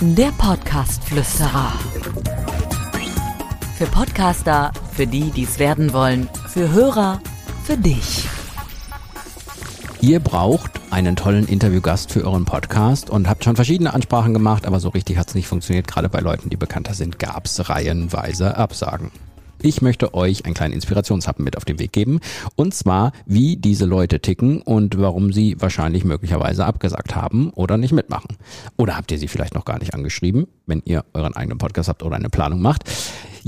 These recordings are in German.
Der Podcast-Flüsterer. Für Podcaster, für die, die es werden wollen, für Hörer, für dich. Ihr braucht einen tollen Interviewgast für euren Podcast und habt schon verschiedene Ansprachen gemacht, aber so richtig hat es nicht funktioniert. Gerade bei Leuten, die bekannter sind, gab es reihenweise Absagen. Ich möchte euch einen kleinen Inspirationshappen mit auf den Weg geben. Und zwar, wie diese Leute ticken und warum sie wahrscheinlich möglicherweise abgesagt haben oder nicht mitmachen. Oder habt ihr sie vielleicht noch gar nicht angeschrieben, wenn ihr euren eigenen Podcast habt oder eine Planung macht.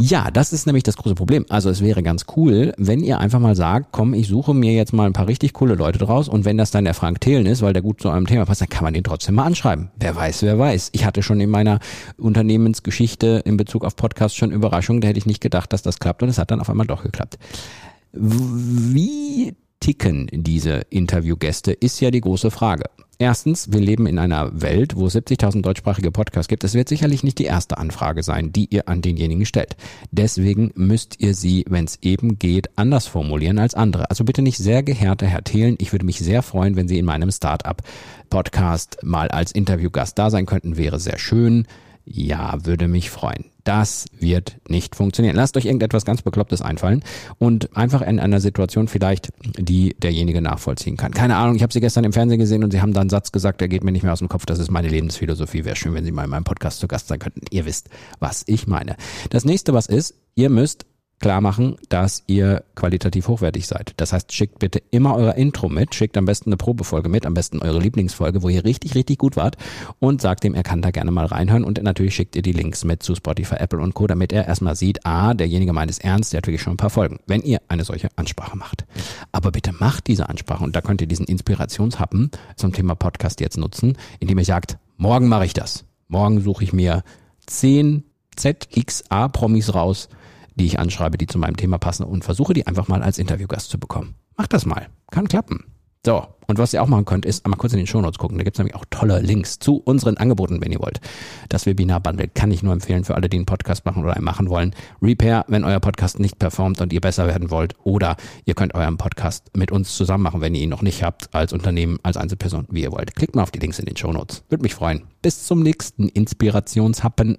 Ja, das ist nämlich das große Problem. Also es wäre ganz cool, wenn ihr einfach mal sagt, komm, ich suche mir jetzt mal ein paar richtig coole Leute draus und wenn das dann der Frank Thelen ist, weil der gut zu eurem Thema passt, dann kann man den trotzdem mal anschreiben. Wer weiß, wer weiß. Ich hatte schon in meiner Unternehmensgeschichte in Bezug auf Podcast schon Überraschungen, da hätte ich nicht gedacht, dass das klappt und es hat dann auf einmal doch geklappt. Wie ticken diese Interviewgäste, ist ja die große Frage. Erstens, wir leben in einer Welt, wo es 70.000 deutschsprachige Podcasts gibt. Es wird sicherlich nicht die erste Anfrage sein, die ihr an denjenigen stellt. Deswegen müsst ihr sie, wenn es eben geht, anders formulieren als andere. Also bitte nicht sehr geehrter Herr Thelen. Ich würde mich sehr freuen, wenn Sie in meinem Startup-Podcast mal als Interviewgast da sein könnten. Wäre sehr schön. Ja, würde mich freuen. Das wird nicht funktionieren. Lasst euch irgendetwas ganz Beklopptes einfallen und einfach in einer Situation vielleicht, die derjenige nachvollziehen kann. Keine Ahnung, ich habe sie gestern im Fernsehen gesehen und sie haben da einen Satz gesagt, der geht mir nicht mehr aus dem Kopf. Das ist meine Lebensphilosophie. Wäre schön, wenn Sie mal in meinem Podcast zu Gast sein könnten. Ihr wisst, was ich meine. Das nächste, was ist, ihr müsst klar machen, dass ihr qualitativ hochwertig seid. Das heißt, schickt bitte immer euer Intro mit, schickt am besten eine Probefolge mit, am besten eure Lieblingsfolge, wo ihr richtig, richtig gut wart und sagt ihm, er kann da gerne mal reinhören und natürlich schickt ihr die Links mit zu Spotify, Apple und Co., damit er erstmal sieht, ah, derjenige meint es ernst, der hat wirklich schon ein paar Folgen, wenn ihr eine solche Ansprache macht. Aber bitte macht diese Ansprache und da könnt ihr diesen Inspirationshappen zum Thema Podcast jetzt nutzen, indem ihr sagt, morgen mache ich das. Morgen suche ich mir 10 ZXA-Promis raus, die ich anschreibe, die zu meinem Thema passen und versuche die einfach mal als Interviewgast zu bekommen. Macht das mal. Kann klappen. So, und was ihr auch machen könnt, ist einmal kurz in den Shownotes gucken. Da gibt es nämlich auch tolle Links zu unseren Angeboten, wenn ihr wollt. Das Webinar-Bundle kann ich nur empfehlen für alle, die einen Podcast machen oder einen machen wollen. Repair, wenn euer Podcast nicht performt und ihr besser werden wollt. Oder ihr könnt euren Podcast mit uns zusammen machen, wenn ihr ihn noch nicht habt, als Unternehmen, als Einzelperson, wie ihr wollt. Klickt mal auf die Links in den Shownotes. Würde mich freuen. Bis zum nächsten Inspirationshappen.